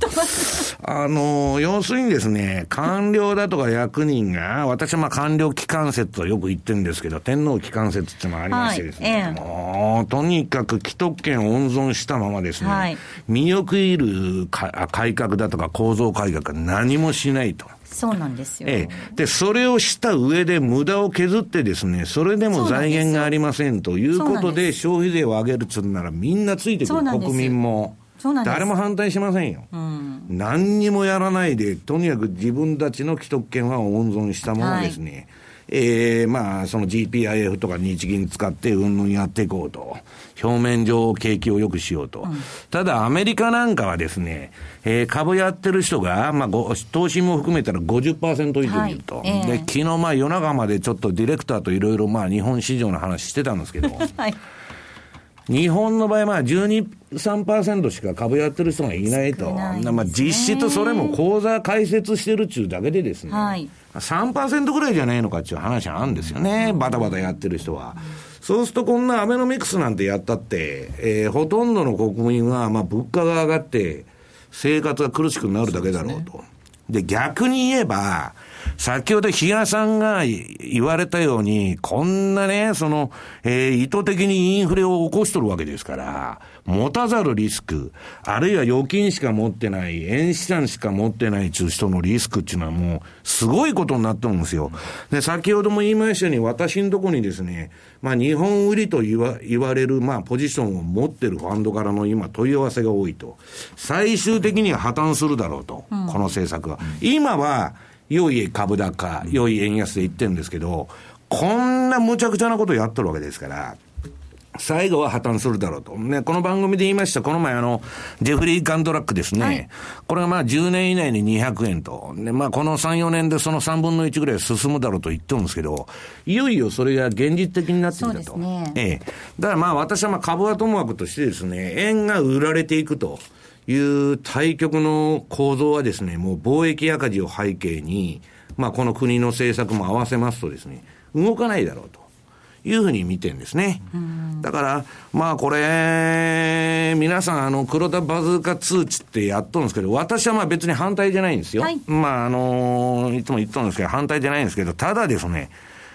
あの、要するにですね、官僚だとか役人が、私はまあ官僚機関説とよく言ってるんですけど、天皇機関説っていうのがありましてですね、はいええ、もう、とにかく既得権を温存したままですね、はい、見送る改革だとか構造改革は何もしないと。そうなんですよ。ええ。で、それをした上で無駄を削ってですね、それでも財源がありませんということで消費税を上げるっつうならみんなついてくる、国民も。誰も反対しませんよ、うん、何にもやらないで、とにかく自分たちの既得権は温存したものですね。はいえー、まあ、その GPIF とか日銀使ってうんぬんやっていこうと。表面上景気を良くしようと。うん、ただ、アメリカなんかはですね、えー、株やってる人が、まあ、投資も含めたら50%以上いると。はいえー、で、昨日まあ夜中までちょっとディレクターといろいろまあ日本市場の話してたんですけど、はい日本の場合、まあ12、3%しか株やってる人がいないと。いね、まあ実質それも口座開設してるっちゅうだけでですね。はい、3%ぐらいじゃないのかっていう話あるんですよね。バタバタやってる人は。そうするとこんなアベノミクスなんてやったって、えー、ほとんどの国民は、まあ物価が上がって、生活が苦しくなるだけだろうと。で、ね、逆に言えば、先ほど比嘉さんが言われたように、こんなね、その、えー、意図的にインフレを起こしとるわけですから、持たざるリスク、あるいは預金しか持ってない、円資産しか持ってないという人のリスクっていうのはもう、すごいことになってるんですよ。で、先ほども言いましたように、私のとこにですね、まあ、日本売りと言わ言われる、まあ、ポジションを持ってるファンドからの今、問い合わせが多いと。最終的には破綻するだろうと、この政策は。今は、良い株高、良い円安で言ってるんですけど、こんな無茶苦茶なことをやってるわけですから、最後は破綻するだろうと。ね、この番組で言いました、この前あの、ジェフリー・ガンドラックですね。はい、これがまあ10年以内に200円と。で、まあこの3、4年でその3分の1ぐらい進むだろうと言ってるんですけど、いよいよそれが現実的になってきたと。ね、ええ。だからまあ私はまあ株はともかくとしてですね、円が売られていくと。いう対局の構造はですね、もう貿易赤字を背景に、まあこの国の政策も合わせますとですね、動かないだろうと。いうふうに見てるんですね。だから、まあこれ、皆さん、あの、黒田バズーカ通知ってやっとるんですけど、私はまあ別に反対じゃないんですよ。はい、まああの、いつも言っとるんですけど、反対じゃないんですけど、ただですね、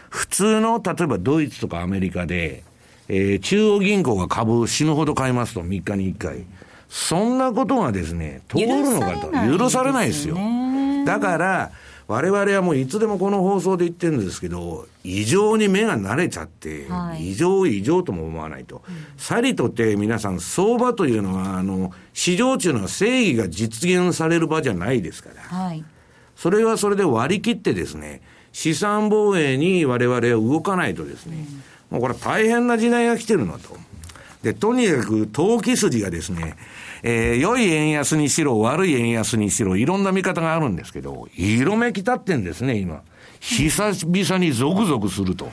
普通の、例えばドイツとかアメリカで、えー、中央銀行が株死ぬほど買いますと、3日に1回。そんなことがですね、通るのかと。許されないですよ。だから、我々はもういつでもこの放送で言ってるんですけど、異常に目が慣れちゃって、はい、異常異常とも思わないと。うん、さりとって皆さん、相場というのは、あの、市場中の正義が実現される場じゃないですから。はい、それはそれで割り切ってですね、資産防衛に我々は動かないとですね、うん、もうこれ大変な時代が来てるのと。で、とにかく投機筋がですね、えー、良い円安にしろ、悪い円安にしろ、いろんな見方があるんですけど、色めき立ってんですね、今。久々に続々すると。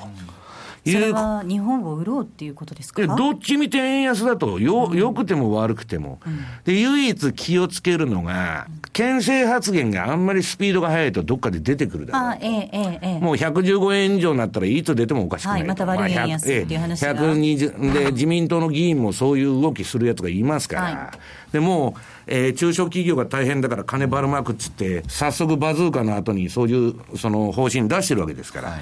それは日本を売ろうっていうことですか？どっち見て円安だと、よ、よくても悪くても。うん、で、唯一気をつけるのが、牽制発言があんまりスピードが速いとどっかで出てくるだろう。あ、ええ、ええ。もう115円以上になったらいつ出てもおかしくない。はい、また悪い円安っていう話が。120、で、自民党の議員もそういう動きするやつがいますから。はい、でも、えー、中小企業が大変だから金ばるまくっつって、早速バズーカの後にそういう、その方針出してるわけですから。はい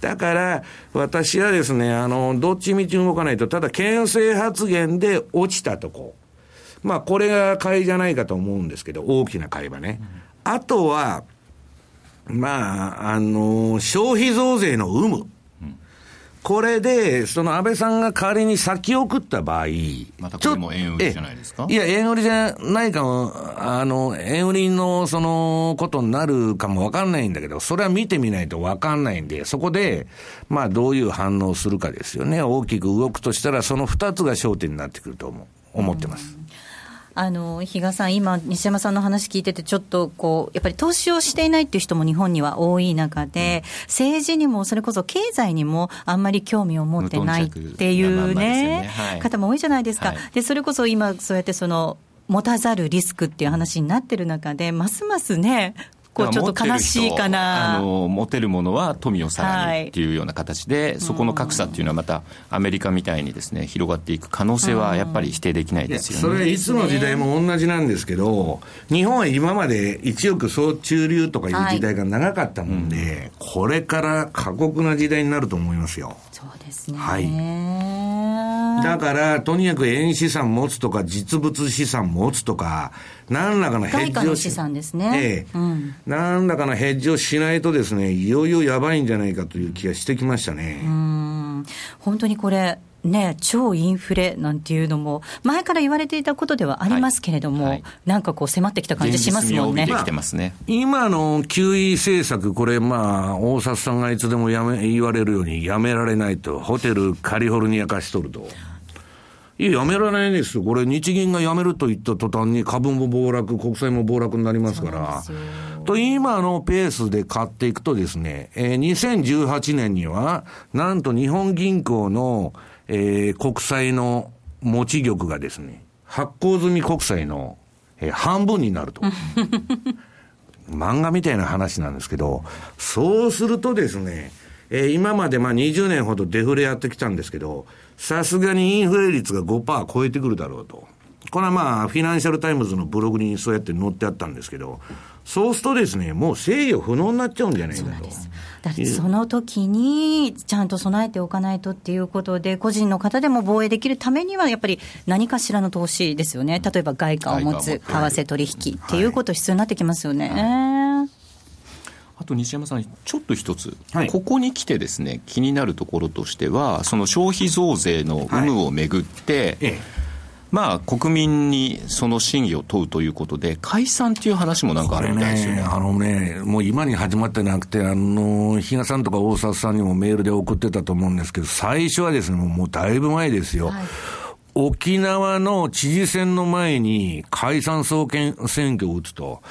だから、私はですね、あの、どっちみち動かないと、ただ、牽制発言で落ちたとこ。まあ、これが買いじゃないかと思うんですけど、大きな買いはね。あとは、まあ、あの、消費増税の有無。これで、その安倍さんが代わりに先送った場合、またこれも円売りじゃないですか？いや、円売りじゃないかも、あの、円売りのそのことになるかもわかんないんだけど、それは見てみないとわかんないんで、そこで、まあどういう反応するかですよね。大きく動くとしたら、その二つが焦点になってくると思思ってます。あの比嘉さん、今、西山さんの話聞いてて、ちょっとこうやっぱり投資をしていないっていう人も日本には多い中で、政治にもそれこそ経済にもあんまり興味を持ってないっていうね、方も多いじゃないですか。でそれこそ今そうやってその持たざるリスクっていう話になってる中で、ますますね、こうちょっと悲しいかな。あの持てるものは富をさらにっていうような形で、はい、そこの格差っていうのはまたアメリカみたいにですね広がっていく可能性はやっぱり否定できないですよね。それはいつの時代も同じなんですけど、日本は今まで一億総中流とかいう時代が長かったもんで、はい、これから過酷な時代になると思いますよ。そうですね。はい。だから、とにかく円資産持つとか、実物資産持つとか、何らかのヘッジを資産ですね。ええ、うん、何らかのヘッジをしないとですね、いよいよやばいんじゃないかという気がしてきましたね。うん本当にこれ、ね、超インフレなんていうのも、前から言われていたことではありますけれども、はいはい、なんかこう、迫ってきた感じしますもんね。まあ、今の QE 政策、これ、まあ、大札さんがいつでもやめ言われるように、やめられないと、ホテルカリフォルニア貸し取ると。いや、やめられないんですよ。これ、日銀がやめると言った途端に株も暴落、国債も暴落になりますから。と、今のペースで買っていくとですね、えー、2018年には、なんと日本銀行の、えー、国債の持ち玉がですね、発行済み国債の、えー、半分になると。漫画みたいな話なんですけど、そうするとですね、えー、今までまあ20年ほどデフレやってきたんですけど、さすがにインフレ率が5%超えてくるだろうと。これはまあ、フィナンシャルタイムズのブログにそうやって載ってあったんですけど、そうするとですね、もう制御不能になっちゃうんじゃないかと。だってその時にちゃんと備えておかないとっていうことで、個人の方でも防衛できるためには、やっぱり何かしらの投資ですよね、例えば外貨を持つ、為替取引っていうこと必要になってきますよね。はい。あと西山さん、ちょっと一つ、はい、ここに来てですね、気になるところとしては、その消費増税の有無をめぐって、はい。ええ、まあ、国民にその真偽を問うということで、解散っていう話もなんかあるみたいですよね。あのね、もう今に始まってなくて、あの、比嘉さんとか大沢さんにもメールで送ってたと思うんですけど、最初はですね、もうだいぶ前ですよ。はい沖縄の知事選の前に解散総選挙を打つと。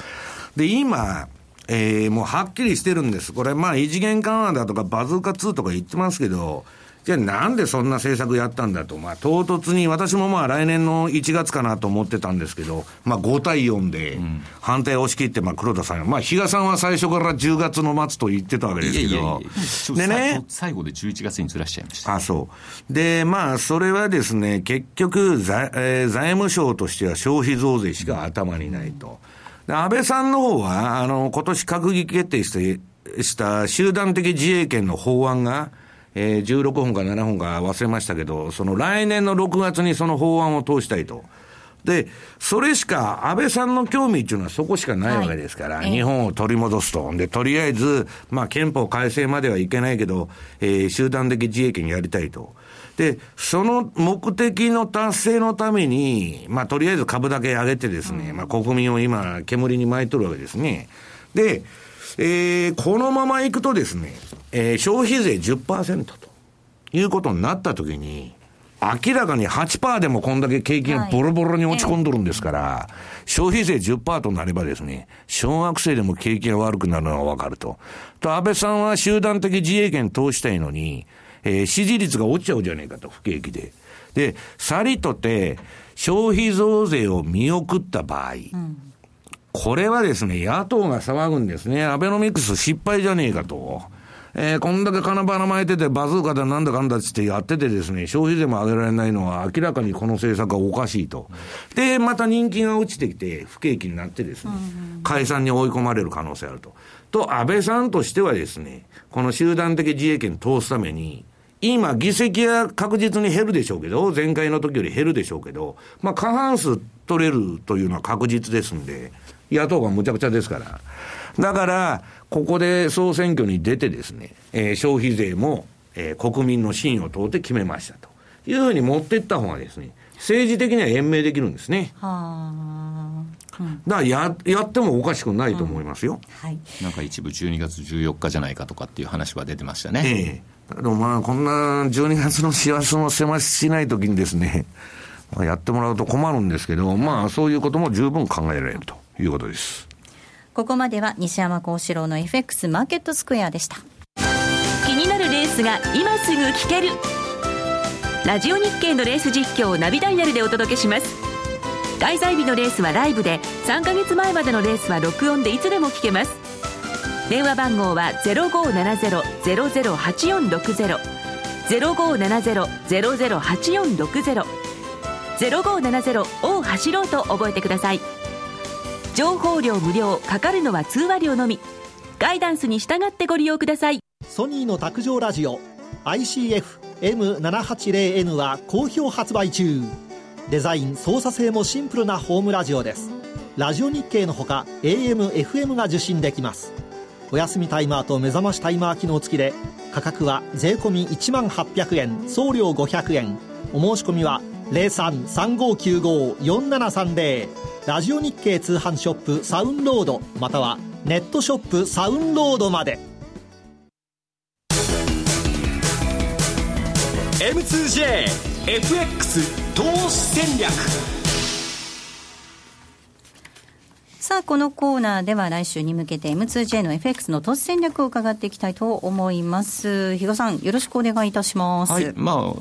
で、今、えー、もうはっきりしてるんです。これ、まあ、異次元緩和だとか、バズーカ2とか言ってますけど、じゃあなんでそんな政策やったんだと、まあ、唐突に、私もまあ来年の1月かなと思ってたんですけど、まあ、5対4で反対を押し切って、まあ、黒田さん、まあ、比嘉さんは最初から10月の末と言ってたわけですけど、でね、最後で11月にずらしちゃいました。あ、そう。で、まあ、それはですね、結局財、えー、財務省としては消費増税しか頭にないと。安倍さんの方は、あの、今年閣議決定して、した集団的自衛権の法案が、えー、16本か7本か忘れましたけど、その来年の6月にその法案を通したいと。で、それしか、安倍さんの興味っていうのはそこしかないわけですから、はい、日本を取り戻すと。で、とりあえず、まあ、憲法改正まではいけないけど、えー、集団的自衛権やりたいと。で、その目的の達成のために、まあ、とりあえず株だけ上げてですね、まあ、国民を今、煙に巻いとるわけですね。で、えー、このままいくとですね、えー、消費税10%ということになったときに、明らかに8%でもこんだけ景気がボロボロに落ち込んどるんですから、はい、消費税10%となればですね、小学生でも景気が悪くなるのがわかると。と、安倍さんは集団的自衛権通したいのに、えー、支持率が落ちちゃうじゃねえかと、不景気で。で、さりとて、消費増税を見送った場合、うん、これはですね、野党が騒ぐんですね。アベノミクス失敗じゃねえかと。えー、こんだけ金ばらまいてて、バズーカでなんだかんだっつってやっててですね、消費税も上げられないのは明らかにこの政策がおかしいと。で、また人気が落ちてきて、不景気になってですね、解散に追い込まれる可能性あると。と、安倍さんとしてはですね、この集団的自衛権通すために、今、議席は確実に減るでしょうけど、前回の時より減るでしょうけど、まあ、過半数取れるというのは確実ですんで、野党がむちゃくちゃですから。だから、ここで総選挙に出てですね、えー、消費税も、えー、国民の信を問うて決めましたと。いうふうに持っていった方がですね、政治的には延命できるんですね。はうん、だからややってもおかしくないと思いますよ、うん、はい、なんか一部12月14日じゃないかとかっていう話は出てましたね。ええ。ー、でもまあ、こんな12月の幸せもせましないときにですね、まあ、やってもらうと困るんですけど、まあ、そういうことも十分考えられるということです。ここまでは西山幸四郎の FX マーケットスクエアでした。気になるレースが今すぐ聞ける。ラジオ日経のレース実況をナビダイヤルでお届けします。開催日のレースはライブで3か月前までのレースは録音でいつでも聞けます。電話番号は0570-008460 0570-008460 0570を走ろうと覚えてください。情報量無料かかるのは通話料のみ。ガイダンスに従ってご利用ください。ソニーの卓上ラジオ ICF-M780N は好評発売中。デザイン操作性もシンプルなホームラジオです。ラジオ日経のほか AM、FM が受信できます。お休みタイマーと目覚ましタイマー機能付きで価格は税込1万800円送料500円。お申し込みは0335954730ラジオ日経通販ショップサウンロードまたはネットショップサウンロードまで M2JFX 投資戦略さあ、このコーナーでは来週に向けて M2J の FX の投資戦略を伺っていきたいと思います。比嘉さん、よろしくお願いいたします。はい、まあ、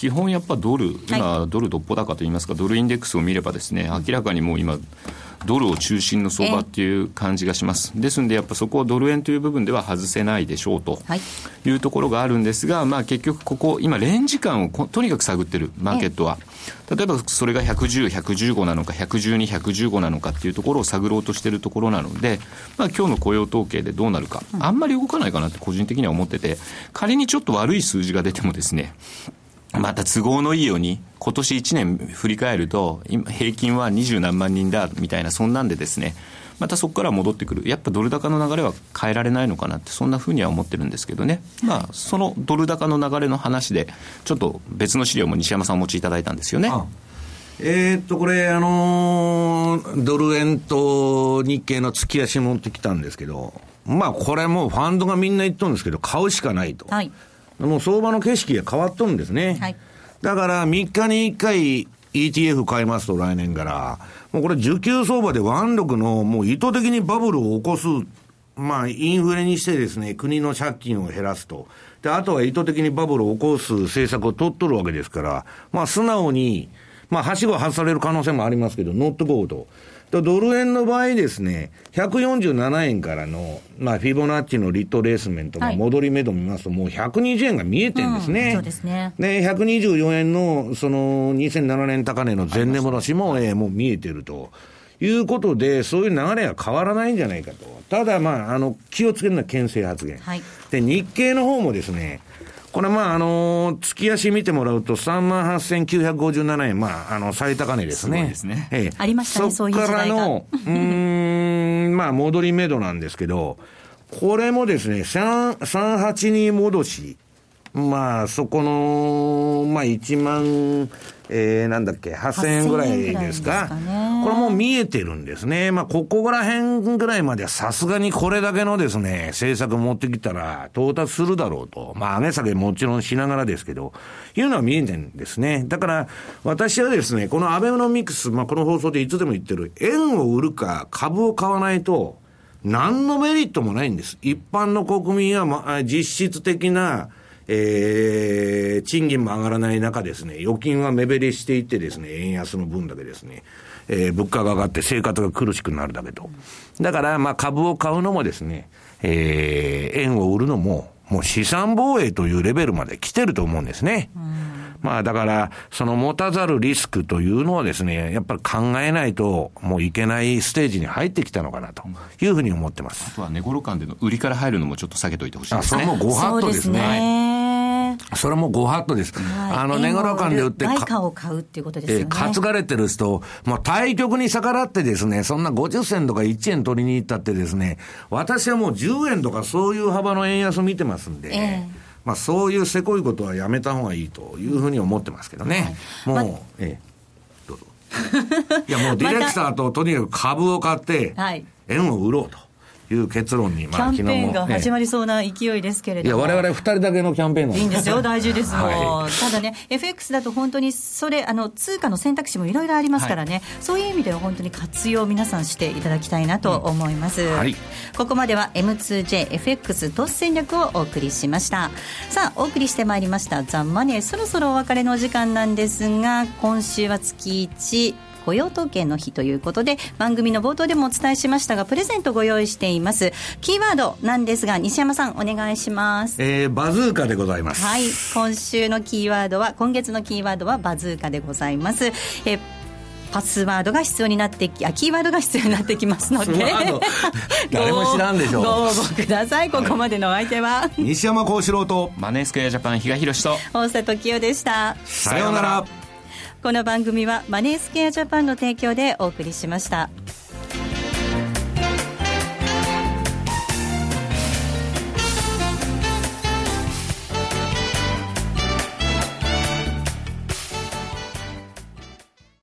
基本やっぱドル、今、ドルどっぽ高といいますか、ドルインデックスを見ればですね、明らかにもう今、ドルを中心の相場っていう感じがします。ですんで、やっぱそこをドル円という部分では外せないでしょうとい。うところがあるんですが、まあ結局ここ、今レンジ感をとにかく探ってる、マーケットは。例えばそれが110、115なのか、112、115なのかっていうところを探ろうとしているところなので、まあ今日の雇用統計でどうなるか、あんまり動かないかなって個人的には思ってて、仮にちょっと悪い数字が出てもですね、また都合のいいように、今年1年振り返ると、今平均は二十何万人だみたいな、そんなんでですね、またそこから戻ってくる、やっぱドル高の流れは変えられないのかなって、そんなふうには思ってるんですけどね、まあ、そのドル高の流れの話で、ちょっと別の資料も西山さんお持ちいただいたんですよね。あえー、っと、これ、あのー、ドル円と日経の月足持ってきたんですけど、まあ、これもうファンドがみんな言っとるんですけど、買うしかないと。はい。もう相場の景色が変わっとるんですね。はい。だから3日に1回 ETF 買いますと来年から、もうこれ需給相場で腕力のもう意図的にバブルを起こす、まあインフレにしてですね、国の借金を減らすと。で、あとは意図的にバブルを起こす政策を取っとるわけですから、まあ素直に、まあはしご外される可能性もありますけど、乗ってこうと。ドル円の場合ですね、147円からの、まあ、フィボナッチのリットレースメントの戻り目処見ますと、もう120円が見えてるんですね。うん、そうですね。で、124円の、その、2007年高値の前年戻しも、えー、もう見えてると。いうことで、そういう流れは変わらないんじゃないかと。ただ、まあ、あの、気をつけるのは牽制発言。はい、で、日経の方もですね、これまあ、あのー、月足見てもらうと、3万8957円、まあ、あの、最高値ですね。すですね。ええ。ありましたね、そういう時代が。そこからの、うん、まあ、戻り目処なんですけど、これもですね、3、382戻し、まあ、そこの、まあ、1万、えー、なんだっけ、8000円ぐらいですか？すかこれも見えてるんですね。まあ、ここら辺ぐらいまではさすがにこれだけのですね、政策持ってきたら到達するだろうと。まあ、上げ下げもちろんしながらですけど、いうのは見えてるんですね。だから、私はですね、このアベノミクス、まあ、この放送でいつでも言ってる、円を売るか株を買わないと、何のメリットもないんです。一般の国民は、まあ、実質的な、えー、賃金も上がらない中ですね、預金は目減りしていってですね、円安の分だけですね、えー、物価が上がって生活が苦しくなるだけと。だから、まあ株を買うのもですね、えー、円を売るのも、もう資産防衛というレベルまで来てると思うんですね。まあだから、その持たざるリスクというのをですね、やっぱり考えないと、もういけないステージに入ってきたのかなというふうに思ってます。あとは値頃感での売りから入るのもちょっと下げといてほしいですね。あ、それもご法度ですね。それもご法度です。はい、あの、値頃感で売って、外貨を買うっていうことですよね。えー、担がれてる人、もう対局に逆らってですね、そんな50銭とか1円取りに行ったってですね、私はもう10円とかそういう幅の円安見てますんで、えー、まあそういうせこいことはやめた方がいいというふうに思ってますけどね。はい、もう、ま、ええー、どうぞ。いやもうディレクターととにかく株を買って、円を売ろうと。いう結論に、まあ、キャンペーンが始まりそうな勢いですけれども、いや、我々二人だけのキャンペーンなんいいんですよ、大事ですもん、はい、ただね、FX だと本当にそれ、あの通貨の選択肢もいろいろありますからね、はい、そういう意味では本当に活用、皆さんしていただきたいなと思います。うん。はい、ここまでは M2JFX 投資戦略をお送りしました。さあ、お送りしてまいりました、ザ・マネー、そろそろお別れのお時間なんですが、今週は月1、雇用統計の日ということで番組の冒頭でもお伝えしましたがプレゼントご用意しています。キーワードなんですが西山さんお願いします。えー、バズーカでございます。はい。今週のキーワードは今月のキーワードはバズーカでございます。えーパスワードが必要になってきあキーワードが必要になってきますので。誰も知らんでしょう。ご応募ください。ここまでのお相手は。西山幸四郎とマネースクエアジャパン比嘉宏と。大瀬時代でした。さようならこの番組はマネースケアジャパンの提供でお送りしました。